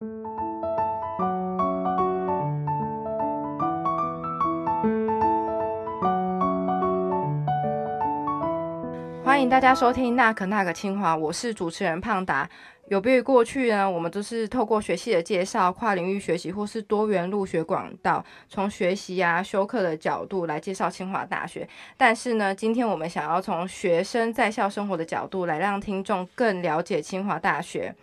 欢迎大家收听《那可那个清华》，我是主持人胖达。有别于过去呢，我们都是透过学系的介绍、跨领域学习或是多元入学管道，从学习啊、修课的角度来介绍清华大学。但是呢，今天我们想要从学生在校生活的角度来让听众更了解清华大学。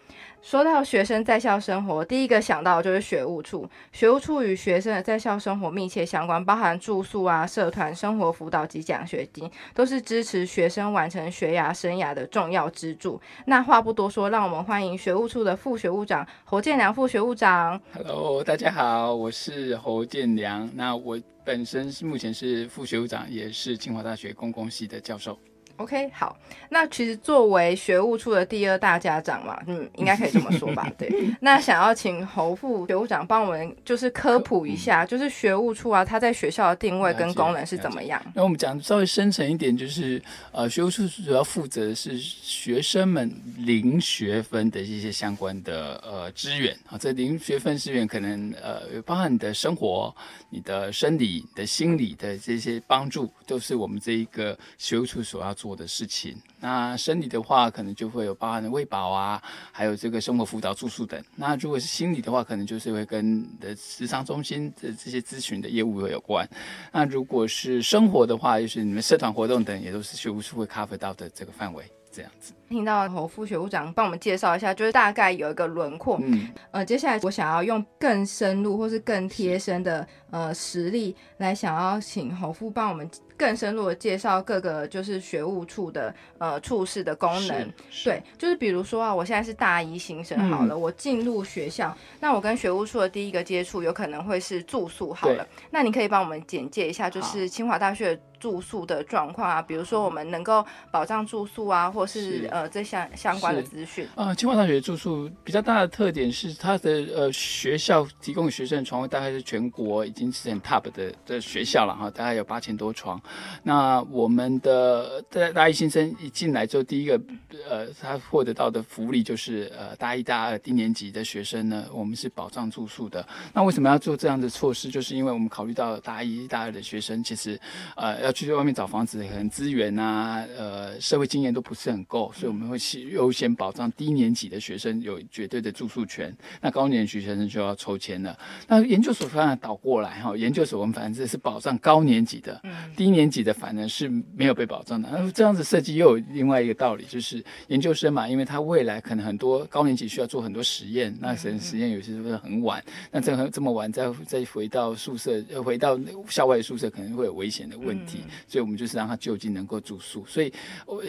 说到学生在校生活，第一个想到就是学务处。学务处与学生的在校生活密切相关，包含住宿啊、社团、生活辅导及奖学金，都是支持学生完成学涯生涯的重要支柱。那话不多说，让我们欢迎学务处的副学务长侯建良副学务长。Hello，大家好，我是侯建良。那我本身是目前是副学务长，也是清华大学公共系的教授。OK，好，那其实作为学务处的第二大家长嘛，嗯，应该可以这么说吧？对，那想要请侯副学务长帮我们就是科普一下，就是学务处啊，它在学校的定位跟功能是怎么样？那我们讲稍微深层一点，就是呃，学务处主要负责的是学生们零学分的一些相关的呃资源啊，这零学分资源可能呃包含你的生活、你的生理、你的心理的这些帮助，都是我们这一个学务处所要做。做的事情，那生理的话，可能就会有包含的喂饱啊，还有这个生活辅导、住宿等。那如果是心理的话，可能就是会跟的时商中心的这些咨询的业务会有关。那如果是生活的话，就是你们社团活动等，也都是学务处会 cover 到的这个范围。这样子，听到侯副学务长帮我们介绍一下，就是大概有一个轮廓。嗯，呃，接下来我想要用更深入或是更贴身的呃实例来，想要请侯副帮我们更深入的介绍各个就是学务处的呃处室的功能。对，就是比如说啊，我现在是大一新生，好了，我进入学校，那我跟学务处的第一个接触有可能会是住宿，好了，那你可以帮我们简介一下，就是清华大学。住宿的状况啊，比如说我们能够保障住宿啊，或是呃这相相关的资讯。呃，清华大学住宿比较大的特点是它的呃学校提供学生的床位大概是全国已经是很 top 的的学校了哈，大概有八千多床。那我们的大大一新生一进来之后，第一个呃他获得到的福利就是呃大一大二低年级的学生呢，我们是保障住宿的。那为什么要做这样的措施？就是因为我们考虑到大一大二的学生其实呃。要去外面找房子，可能资源啊，呃，社会经验都不是很够，所以我们会优先保障低年级的学生有绝对的住宿权。那高年级学生就要抽签了。那研究所反而倒过来哈，研究所我们反正是保障高年级的，低年级的反而是没有被保障的。那这样子设计又有另外一个道理，就是研究生嘛，因为他未来可能很多高年级需要做很多实验，那实实验有些时候很晚，那这这么晚再再回到宿舍，回到校外宿舍可能会有危险的问题。所以，我们就是让他就近能够住宿。所以，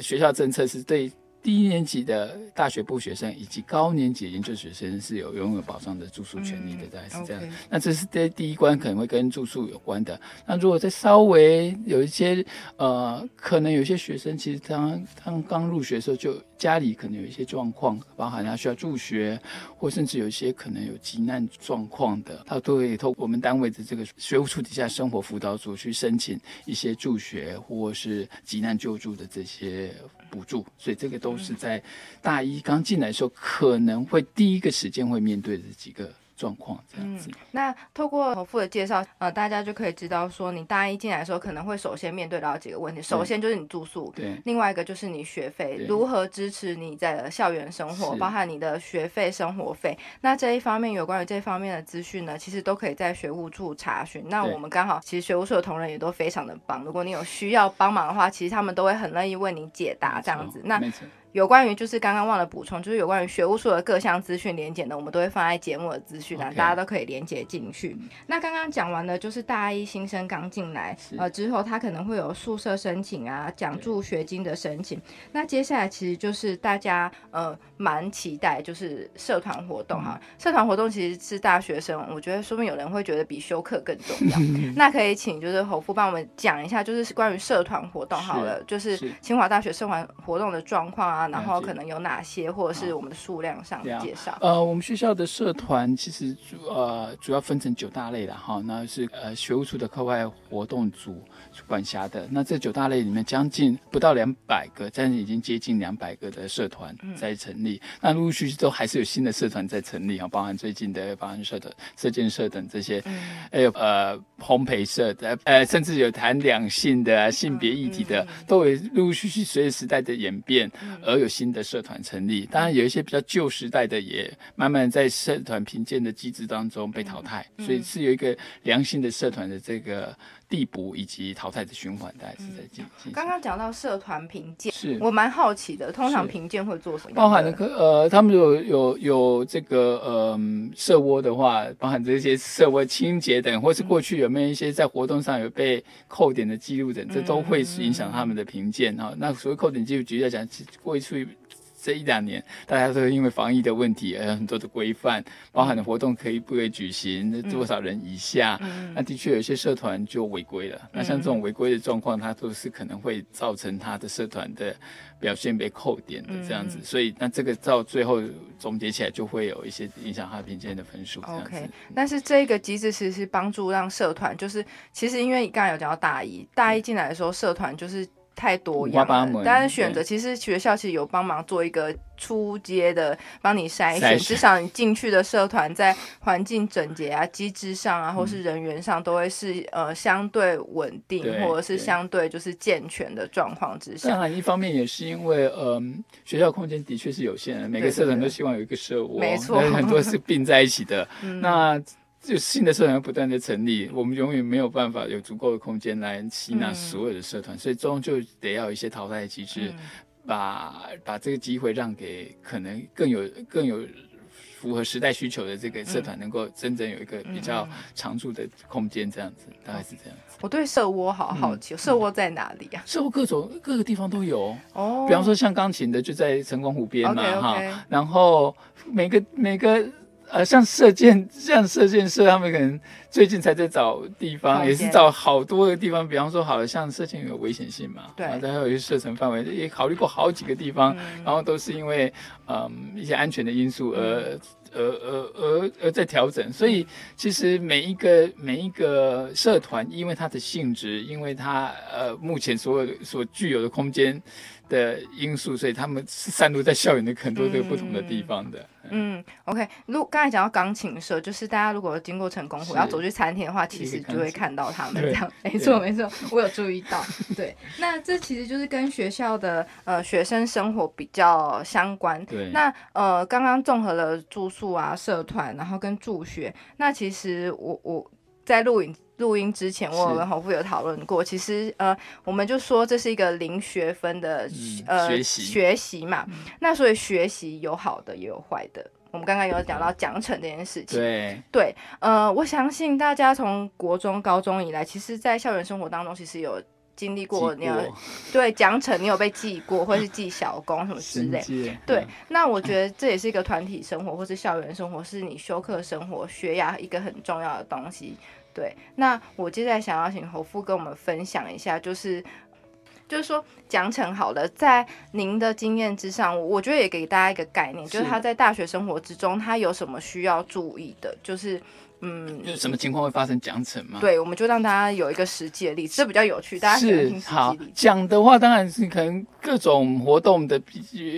学校政策是对。低年级的大学部学生以及高年级研究学生是有拥有保障的住宿权利的，大概是这样。那这是第第一关可能会跟住宿有关的。那如果再稍微有一些呃，可能有些学生其实他他刚入学的时候就家里可能有一些状况，包含他需要助学，或甚至有一些可能有急难状况的，他都会透过我们单位的这个学务处底下生活辅导组去申请一些助学或是急难救助的这些补助。所以这个都。是在大一刚进来的时候，可能会第一个时间会面对的几个。状况这样子，那透过侯父的介绍，呃，大家就可以知道说，你大一进来的时候，可能会首先面对到几个问题。首先就是你住宿，对；另外一个就是你学费，如何支持你在校园生活，包含你的学费、生活费。那这一方面有关于这方面的资讯呢，其实都可以在学务处查询。那我们刚好，其实学务处的同仁也都非常的棒。如果你有需要帮忙的话，其实他们都会很乐意为你解答这样子。那有关于就是刚刚忘了补充，就是有关于学务处的各项资讯连检的，我们都会放在节目的资讯栏，大家都可以连接进去。那刚刚讲完的，就是大一新生刚进来，呃，之后他可能会有宿舍申请啊，奖助学金的申请。那接下来其实就是大家呃蛮期待，就是社团活动哈。社团活动其实是大学生，我觉得说明有人会觉得比修课更重要。那可以请就是侯副帮我们讲一下，就是关于社团活动好了，就是清华大学社团活动的状况啊。啊，然后可能有哪些，或者是我们的数量上介绍。呃，我们学校的社团其实主呃主要分成九大类了哈，那是呃学务处的课外活动组管辖的。那这九大类里面，将近不到两百个，但是已经接近两百个的社团在成立。那陆陆续续都还是有新的社团在成立啊，包含最近的保安社的射箭社等这些，还有呃烘焙社的，呃甚至有谈两性的性别议题的，都会陆陆续续随着时代的演变而有新的社团成立。当然有一些比较旧时代的，也慢慢在社团评鉴的机制当中被淘汰，所以是有一个良性的社团的这个。递补以及淘汰的循环，大概是在进行。刚刚讲到社团评鉴，是我蛮好奇的，通常评鉴会做什么？包含的可呃，他们有有有这个呃社窝的话，包含这些社窝清洁等，或是过去有没有一些在活动上有被扣点的记录等，这都会影响他们的评鉴哈。那所谓扣点记录，举例来讲，过去。这一两年，大家都因为防疫的问题，而有很多的规范，包含的活动可以不可以举行，多少人以下，那的确有些社团就违规了。那像这种违规的状况，它都是可能会造成他的社团的表现被扣点的这样子。所以，那这个到最后总结起来，就会有一些影响他评鉴的分数。OK，但是这个机制其实是帮助让社团，就是其实因为刚才有讲到大一，大一进来的时候，社团就是。太多样了，但是选择其实学校其实有帮忙做一个初阶的帮你筛选，至少你进去的社团在环境整洁啊、机制上啊，或是人员上都会是呃相对稳定，或者是相对就是健全的状况之下。当然，一方面也是因为嗯学校空间的确是有限的，每个社团都希望有一个社窝，没错，很多是并在一起的。那就新的社团不断的成立，我们永远没有办法有足够的空间来吸纳所有的社团，所以终究得要一些淘汰机制，把把这个机会让给可能更有更有符合时代需求的这个社团，能够真正有一个比较常驻的空间，这样子大概是这样子。我对社窝好好奇，社窝在哪里啊？社窝各种各个地方都有哦，比方说像钢琴的就在成功湖边嘛哈，然后每个每个。呃，像射箭，像射箭社，他们可能最近才在找地方，也是找好多个地方。比方说，好了像射箭有危险性嘛，对，还有一些射程范围，也考虑过好几个地方，然后都是因为嗯一些安全的因素而而而而而在调整。所以，其实每一个每一个社团，因为它的性质，因为它呃目前所有所具有的空间。的因素，所以他们是散落在校园的很多个不同的地方的。嗯，OK。如刚才讲到钢琴社，就是大家如果经过成功湖要走去餐厅的话，其实就会看到他们这样。没错，没错，我有注意到。对，那这其实就是跟学校的呃学生生活比较相关。对。那呃，刚刚综合了住宿啊、社团，然后跟助学。那其实我我在录影。录音之前，我有跟侯富有讨论过。其实，呃，我们就说这是一个零学分的呃学习学习嘛。那所以学习有好的也有坏的。我们刚刚有讲到奖惩这件事情。对对，呃，我相信大家从国中、高中以来，其实，在校园生活当中，其实有经历过你要对奖惩，你有被记过，或是记小功什么之类。对，那我觉得这也是一个团体生活，或是校园生活，是你休课生活、学牙一个很重要的东西。对，那我接下来想要请侯富跟我们分享一下，就是，就是说奖惩好了，在您的经验之上，我觉得也给大家一个概念，就是他在大学生活之中，他有什么需要注意的，就是。嗯，就是什么情况会发生奖惩吗？对，我们就让大家有一个实际的例子，这比较有趣。大家是好讲的话，当然是可能各种活动的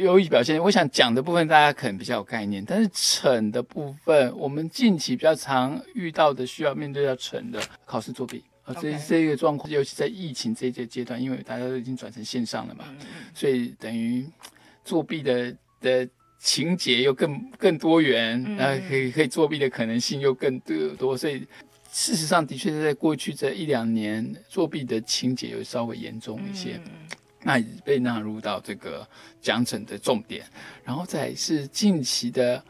优异表现。我想讲的部分，大家可能比较有概念，但是惩的部分，我们近期比较常遇到的需要面对要惩的考试作弊啊，这这个状况，尤其在疫情这这阶段，因为大家都已经转成线上了嘛，所以等于作弊的的。情节又更更多元，然后可以可以作弊的可能性又更多，所以事实上的确是在过去这一两年作弊的情节有稍微严重一些，那被纳入到这个奖惩的重点，然后再是近期的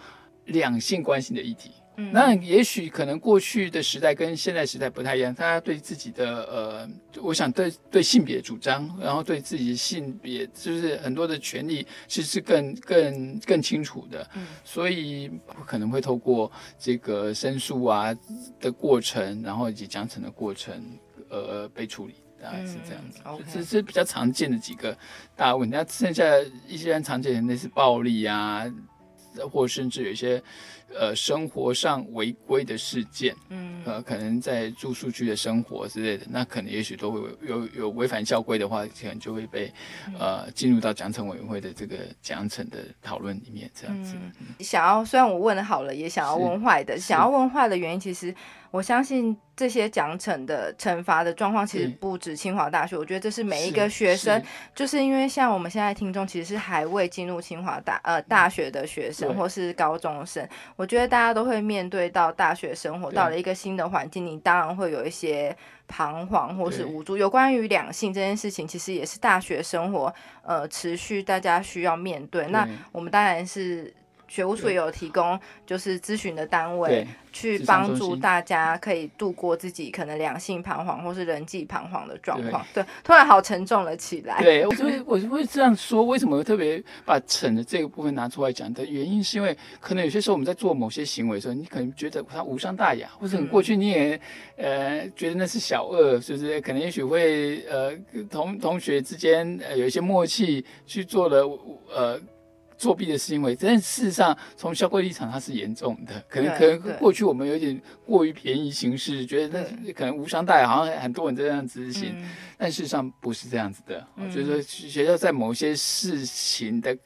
两性关系的议题。那也许可能过去的时代跟现在时代不太一样，大家对自己的呃，我想对对性别主张，然后对自己的性别就是很多的权利，其实是更更更清楚的。嗯，所以可能会透过这个申诉啊的过程，然后以及奖惩的过程，呃，被处理。大概是这样子。这是比较常见的几个大问题。那剩下一些人常见的类似暴力啊，或甚至有一些。呃，生活上违规的事件，嗯，呃，可能在住宿区的生活之类的，那可能也许都会有有违反校规的话，可能就会被呃进入到奖惩委员会的这个奖惩的讨论里面，这样子。想要虽然我问好了，也想要问坏的，想要问坏的原因，其实我相信这些奖惩的惩罚的状况，其实不止清华大学，我觉得这是每一个学生，就是因为像我们现在听众其实是还未进入清华大呃大学的学生或是高中生。我觉得大家都会面对到大学生活，到了一个新的环境，你当然会有一些彷徨或是无助。有关于两性这件事情，其实也是大学生活呃持续大家需要面对。那我们当然是。学务处也有提供，就是咨询的单位，去帮助大家可以度过自己可能两性彷徨或是人际彷徨的状况。对，突然好沉重了起来。对，我就我会这样说，为什么特别把惩的这个部分拿出来讲的原因，是因为可能有些时候我们在做某些行为的时候，你可能觉得它无伤大雅，或者你过去你也呃觉得那是小恶，是不是？可能也许会呃同同学之间呃有一些默契去做了呃。作弊的行为，但事实上从校规立场，它是严重的。可能可能过去我们有点过于便宜行事，觉得那可能无伤大雅，好像很多人这样执行。但事实上不是这样子的。我觉得学校在某些事情的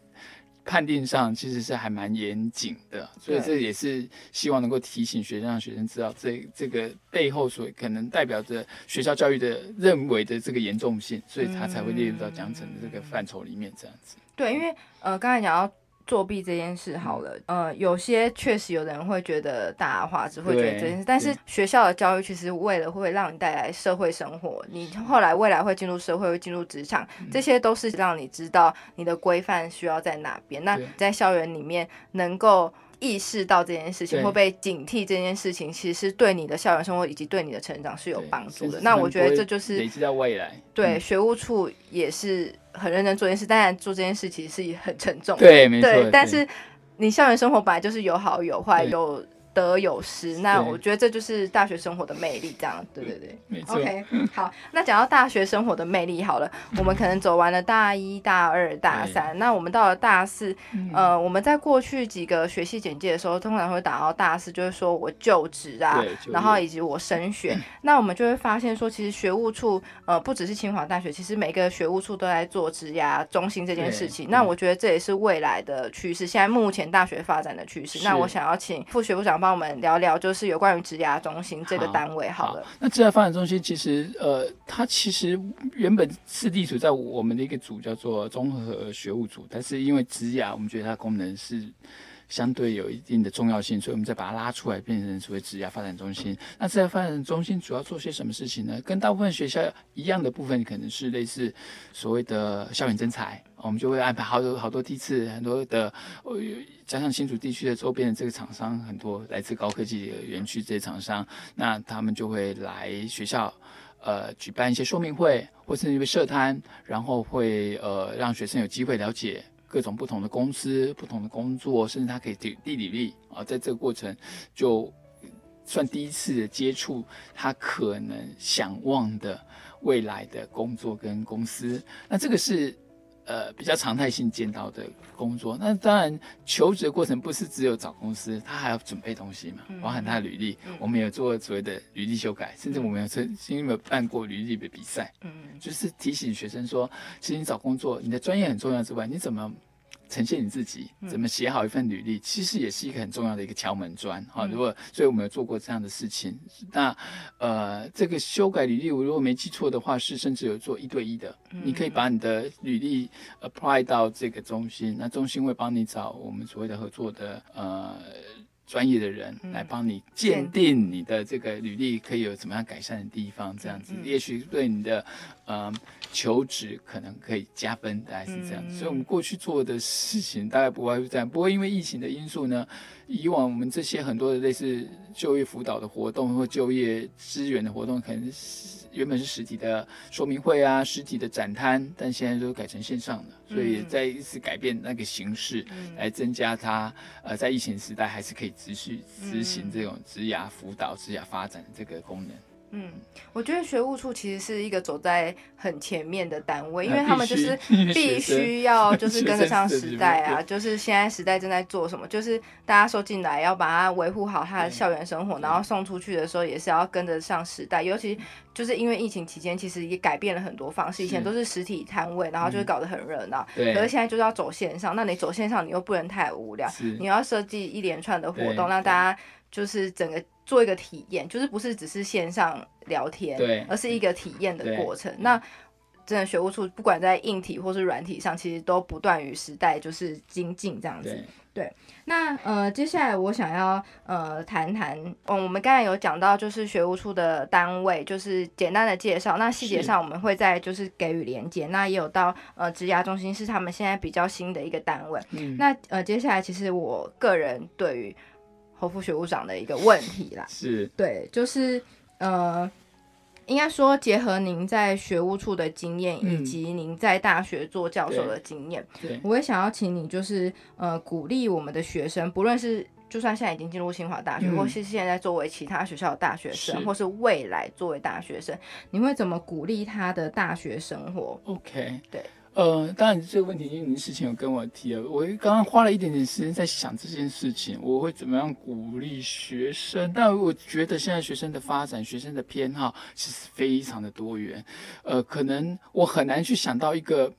判定上，其实是还蛮严谨的。所以这也是希望能够提醒学生，让学生知道这这个背后所可能代表着学校教育的认为的这个严重性，所以他才会列入到奖惩的这个范畴里面，这样子。对，因为呃，刚才讲到作弊这件事，好了，呃，有些确实有人会觉得大话，只会觉得这件事。但是学校的教育其实为了会让你带来社会生活，你后来未来会进入社会，会进入职场，这些都是让你知道你的规范需要在哪边。那在校园里面能够。意识到这件事情，会被警惕这件事情，其实是对你的校园生活以及对你的成长是有帮助的。那我觉得这就是累积到未来。对，学务处也是很认真做这件事，当然做这件事其实是很沉重。对，没错。但是你校园生活本来就是有好有坏，有。得有失，那我觉得这就是大学生活的魅力，这样，对对对，没错。OK，好，那讲到大学生活的魅力，好了，我们可能走完了大一、大二、大三，那我们到了大四，呃，我们在过去几个学系简介的时候，通常会打到大四，就是说我就职啊，然后以及我升学，那我们就会发现说，其实学务处，呃，不只是清华大学，其实每个学务处都在做职涯中心这件事情。那我觉得这也是未来的趋势，现在目前大学发展的趋势。那我想要请副学部长。帮我们聊聊，就是有关于职涯中心这个单位。好了，那职涯发展中心其实，呃，它其实原本是隶属在我们的一个组，叫做综合学务组。但是因为职涯，我们觉得它功能是。相对有一定的重要性，所以我们再把它拉出来，变成所谓职业发展中心。那职业发展中心主要做些什么事情呢？跟大部分学校一样的部分，可能是类似所谓的校园征才，我们就会安排好多好多地次，很多的，加上新竹地区的周边的这个厂商，很多来自高科技园区这些厂商，那他们就会来学校，呃，举办一些说明会，或是一个社摊，然后会呃让学生有机会了解。各种不同的公司、不同的工作，甚至他可以递递履历啊，在这个过程就算第一次接触他可能想望的未来的工作跟公司，那这个是。呃，比较常态性见到的工作，那当然求职的过程不是只有找公司，他还要准备东西嘛，包含他的履历。我们有做所谓的履历修改，甚至我们有曾经有办过履历的比赛，嗯，就是提醒学生说，其实你找工作，你的专业很重要之外，你怎么？呈现你自己怎么写好一份履历，其实也是一个很重要的一个敲门砖哈。如果所以我们有做过这样的事情，那呃，这个修改履历，我如果没记错的话，是甚至有做一对一的。你可以把你的履历 apply 到这个中心，那中心会帮你找我们所谓的合作的呃。专业的人来帮你鉴定你的这个履历可以有怎么样改善的地方，这样子也许对你的呃求职可能可以加分，大概是这样。所以我们过去做的事情大概不外是这样。不过因为疫情的因素呢，以往我们这些很多的类似就业辅导的活动或就业资源的活动，可能是。原本是实体的说明会啊，实体的展摊，但现在都改成线上了，所以再一次改变那个形式，来增加它呃在疫情时代还是可以持续执行这种职涯辅导、职涯发展的这个功能。嗯，我觉得学务处其实是一个走在很前面的单位，因为他们就是必须要就是跟得上时代啊，就是现在时代正在做什么，就是大家收进来要把它维护好他的校园生活，然后送出去的时候也是要跟得上时代。尤其就是因为疫情期间，其实也改变了很多方式，以前都是实体摊位，然后就会搞得很热闹，可是现在就是要走线上，那你走线上你又不能太无聊，你要设计一连串的活动，让大家就是整个。做一个体验，就是不是只是线上聊天，对，而是一个体验的过程。那真的学务处不管在硬体或是软体上，其实都不断与时代就是精进这样子。对，那呃，接下来我想要呃谈谈，嗯，我们刚才有讲到就是学务处的单位，就是简单的介绍。那细节上我们会在就是给予连接。那也有到呃职涯中心是他们现在比较新的一个单位。嗯，那呃接下来其实我个人对于侯副学务长的一个问题啦，是。对，就是呃，应该说结合您在学务处的经验，以及您在大学做教授的经验，我也想要请你就是呃鼓励我们的学生，不论是就算现在已经进入清华大学，或是现在作为其他学校的大学生，或是未来作为大学生，你会怎么鼓励他的大学生活？OK，对。呃，当然这个问题，因为您事情有跟我提了，我刚刚花了一点点时间在想这件事情，我会怎么样鼓励学生？但我觉得现在学生的发展、学生的偏好其实非常的多元，呃，可能我很难去想到一个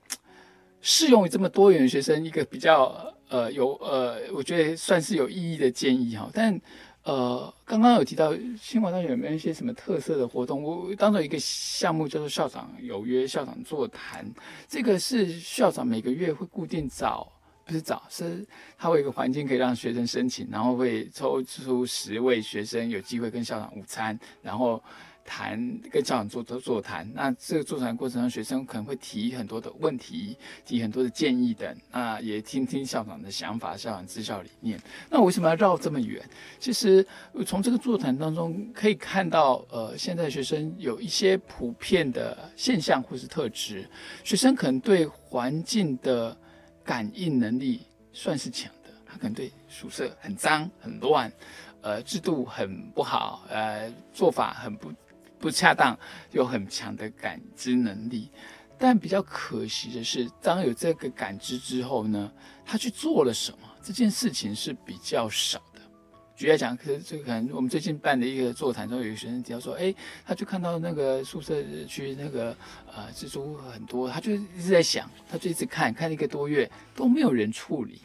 适用于这么多元学生一个比较呃有呃，我觉得算是有意义的建议哈，但。呃，刚刚有提到清华大学有没有一些什么特色的活动？我当做一个项目叫做校长有约校长座谈，这个是校长每个月会固定找，不是找，是他会有一个环境可以让学生申请，然后会抽出十位学生有机会跟校长午餐，然后。谈跟校长做做座谈，那这个座谈过程中，学生可能会提很多的问题，提很多的建议等，那也听听校长的想法，校长治校理念。那为什么要绕这么远？其实从这个座谈当中可以看到，呃，现在学生有一些普遍的现象或是特质，学生可能对环境的感应能力算是强的，他可能对宿舍很脏很乱，呃，制度很不好，呃，做法很不。不恰当，有很强的感知能力，但比较可惜的是，当有这个感知之后呢，他去做了什么？这件事情是比较少的。举例来讲，可是这个可能我们最近办的一个座谈中，有一个学生提到说，哎，他就看到那个宿舍区那个呃蜘蛛很多，他就一直在想，他就一直看看一个多月都没有人处理。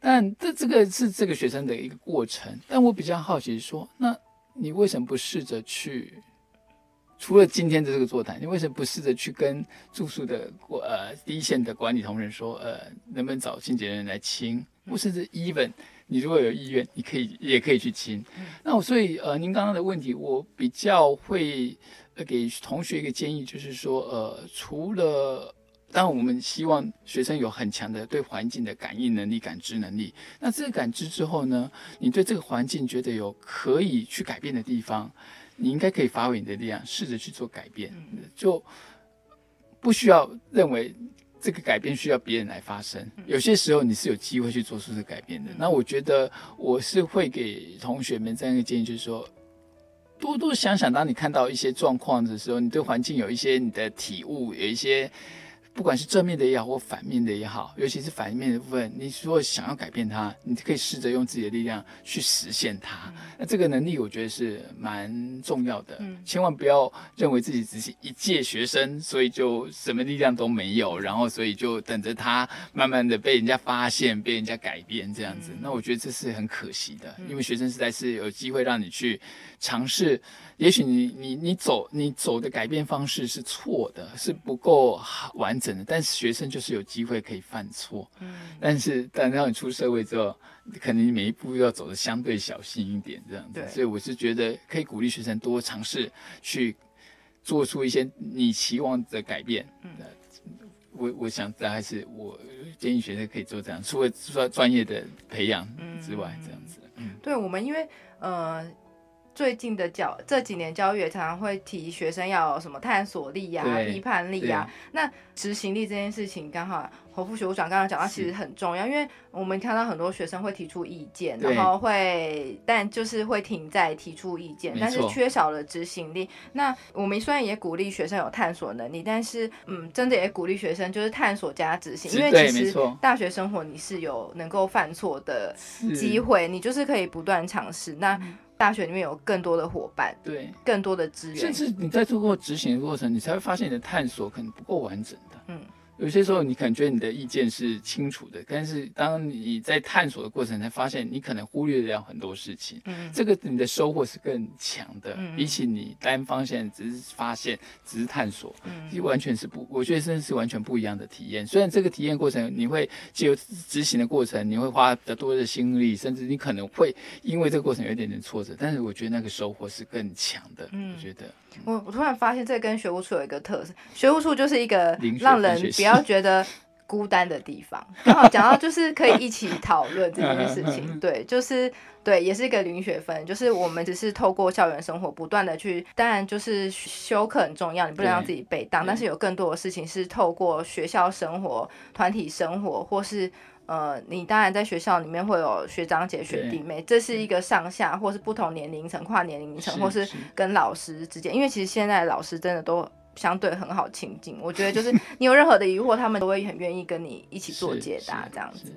但这这个是这个学生的一个过程。但我比较好奇说，那你为什么不试着去？除了今天的这个座谈，你为什么不试着去跟住宿的呃第一线的管理同仁说，呃，能不能找清洁人来清？或甚至 even 你如果有意愿，你可以也可以去清。那我所以呃，您刚刚的问题，我比较会给同学一个建议，就是说呃，除了当然我们希望学生有很强的对环境的感应能力、感知能力。那这个感知之后呢，你对这个环境觉得有可以去改变的地方。你应该可以发挥你的力量，试着去做改变，就不需要认为这个改变需要别人来发生。有些时候你是有机会去做出这改变的。那我觉得我是会给同学们这样一个建议，就是说，多多想想，当你看到一些状况的时候，你对环境有一些你的体悟，有一些。不管是正面的也好，或反面的也好，尤其是反面的部分，你如果想要改变它，你可以试着用自己的力量去实现它。那这个能力，我觉得是蛮重要的。嗯，千万不要认为自己只是一届学生，所以就什么力量都没有，然后所以就等着他慢慢的被人家发现，被人家改变这样子。那我觉得这是很可惜的，因为学生时代是有机会让你去尝试。也许你你你走你走的改变方式是错的，是不够完整的。但是学生就是有机会可以犯错，嗯。但是但到你出社会之后，可能你每一步要走的相对小心一点，这样子。所以我是觉得可以鼓励学生多尝试去做出一些你期望的改变。嗯。我我想大概是我建议学生可以做这样，除了说专业的培养之外，这样子。嗯。对我们因为呃。最近的教这几年教育也常常会提学生要有什么探索力呀、批判力呀，那执行力这件事情刚好。侯副学长刚刚讲到，其实很重要，因为我们看到很多学生会提出意见，然后会，但就是会停在提出意见，但是缺少了执行力。那我们虽然也鼓励学生有探索能力，但是，嗯，真的也鼓励学生就是探索加执行，因为其实大学生活你是有能够犯错的机会，你就是可以不断尝试。那大学里面有更多的伙伴，对，更多的资源，甚至你在做过执行的过程，你才会发现你的探索可能不够完整的，嗯。有些时候，你感觉你的意见是清楚的，但是当你在探索的过程，才发现你可能忽略掉很多事情。嗯，这个你的收获是更强的，比起你单方向只是发现、只是探索，嗯，完全是不，我觉得真的是完全不一样的体验。虽然这个体验过程，你会借由执行的过程，你会花比较多的心力，甚至你可能会因为这个过程有一点点挫折，但是我觉得那个收获是更强的。嗯，我觉得。我我突然发现，这跟学务处有一个特色，学务处就是一个让人不要觉得孤单的地方。刚好讲到就是可以一起讨论这件事情，对，就是对，也是一个零学分，就是我们只是透过校园生活不断的去，当然就是修课很重要，你不能让自己被当，但是有更多的事情是透过学校生活、团体生活或是。呃，你当然在学校里面会有学长姐、学弟妹，这是一个上下或是不同年龄层、跨年龄层，或是跟老师之间，因为其实现在老师真的都相对很好亲近。我觉得就是你有任何的疑惑，他们都会很愿意跟你一起做解答，这样子。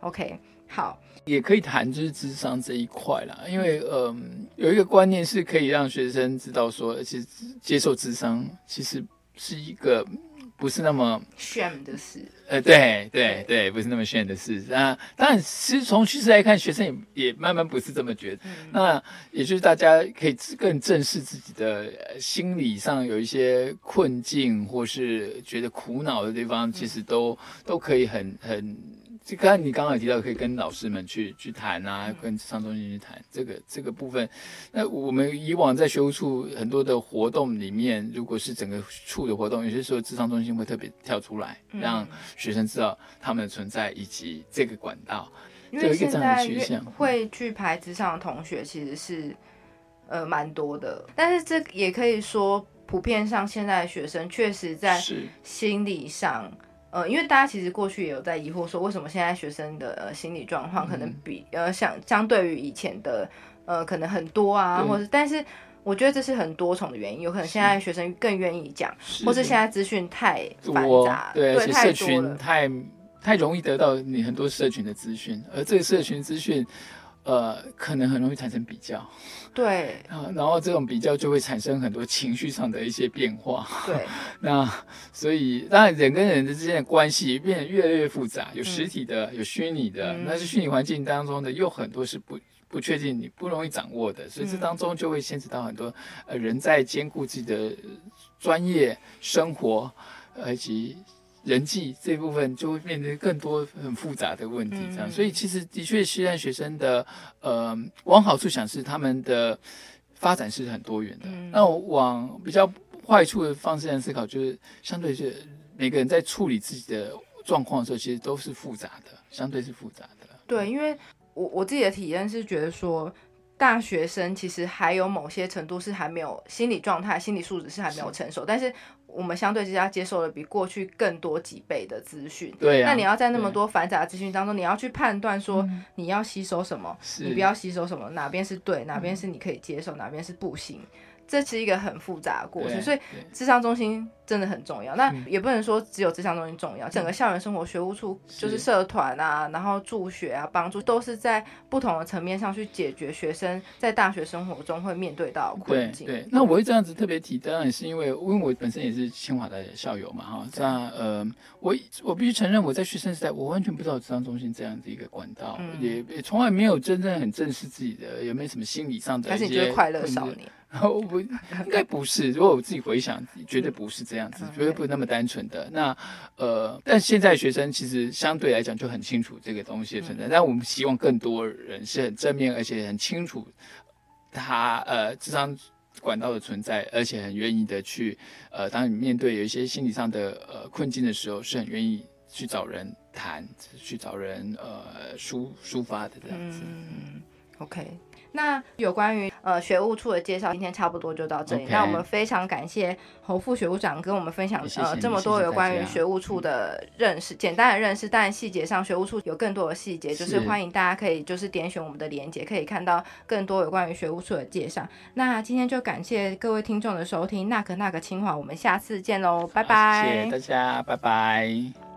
OK，好，也可以谈就是智商这一块啦，因为嗯，有一个观念是可以让学生知道说，其实接受智商其实是一个。不是那么炫的事，呃，对对对，不是那么炫的事啊。当然，其实从趋势来看，学生也也慢慢不是这么觉得。那也就是大家可以更正视自己的心理上有一些困境，或是觉得苦恼的地方，其实都都可以很很。就刚才你刚刚提到，可以跟老师们去去谈啊，跟智商中心去谈这个这个部分。那我们以往在学务处很多的活动里面，如果是整个处的活动，有些时候智商中心会特别跳出来，让学生知道他们的存在以及这个管道。因为现在会去排智商的同学其实是呃蛮多的，但是这也可以说普遍上现在的学生确实在心理上。呃，因为大家其实过去也有在疑惑说，为什么现在学生的呃心理状况可能比呃相相对于以前的呃可能很多啊，或者但是我觉得这是很多重的原因，有可能现在学生更愿意讲，或是现在资讯太繁杂，对，而且社群太太容易得到你很多社群的资讯，而这个社群资讯。呃，可能很容易产生比较，对，啊然后这种比较就会产生很多情绪上的一些变化，对，那所以当然人跟人之间的关系变得越来越复杂，有实体的，有虚拟的，那是虚拟环境当中的又很多是不不确定，你不容易掌握的，所以这当中就会牵扯到很多呃人在兼顾自己的专业生活以及。人际这部分就会变得更多很复杂的问题，这样，所以其实的确，现在学生的呃，往好处想是他们的发展是很多元的。那往比较坏处的方式来思考，就是相对是每个人在处理自己的状况的时候，其实都是复杂的，相对是复杂的。对，因为我我自己的体验是觉得说，大学生其实还有某些程度是还没有心理状态、心理素质是还没有成熟，但是。我们相对之下接受了比过去更多几倍的资讯，对。那你要在那么多繁杂的资讯当中，你要去判断说你要吸收什么，你不要吸收什么，哪边是对，哪边是你可以接受，哪边是不行，这是一个很复杂的过程。所以智商中心。真的很重要，那也不能说只有智商中心重要。整个校园生活学务处就是社团啊，然后助学啊，帮助都是在不同的层面上去解决学生在大学生活中会面对到的困境。对，那我会这样子特别提，当然也是因为，因为我本身也是清华的校友嘛，哈。那呃，我我必须承认，我在学生时代，我完全不知道智商中心这样子一个管道，也也从来没有真正很正视自己的有没有什么心理上的一些快乐少年。我不应该不是，如果我自己回想，绝对不是这样子，绝对不是那么单纯的。那呃，但现在学生其实相对来讲就很清楚这个东西的存在，但我们希望更多人是很正面，而且很清楚他呃智商管道的存在，而且很愿意的去呃，当你面对有一些心理上的呃困境的时候，是很愿意去找人谈，去找人呃抒抒发的这样子。嗯 OK。那有关于呃学务处的介绍，今天差不多就到这里。那我们非常感谢侯副学务长跟我们分享呃这么多有关于学务处的认识，简单的认识，但细节上学务处有更多的细节，就是欢迎大家可以就是点选我们的链接，可以看到更多有关于学务处的介绍。那今天就感谢各位听众的收听，那个那个清华，我们下次见喽，拜拜，谢谢大家，拜拜。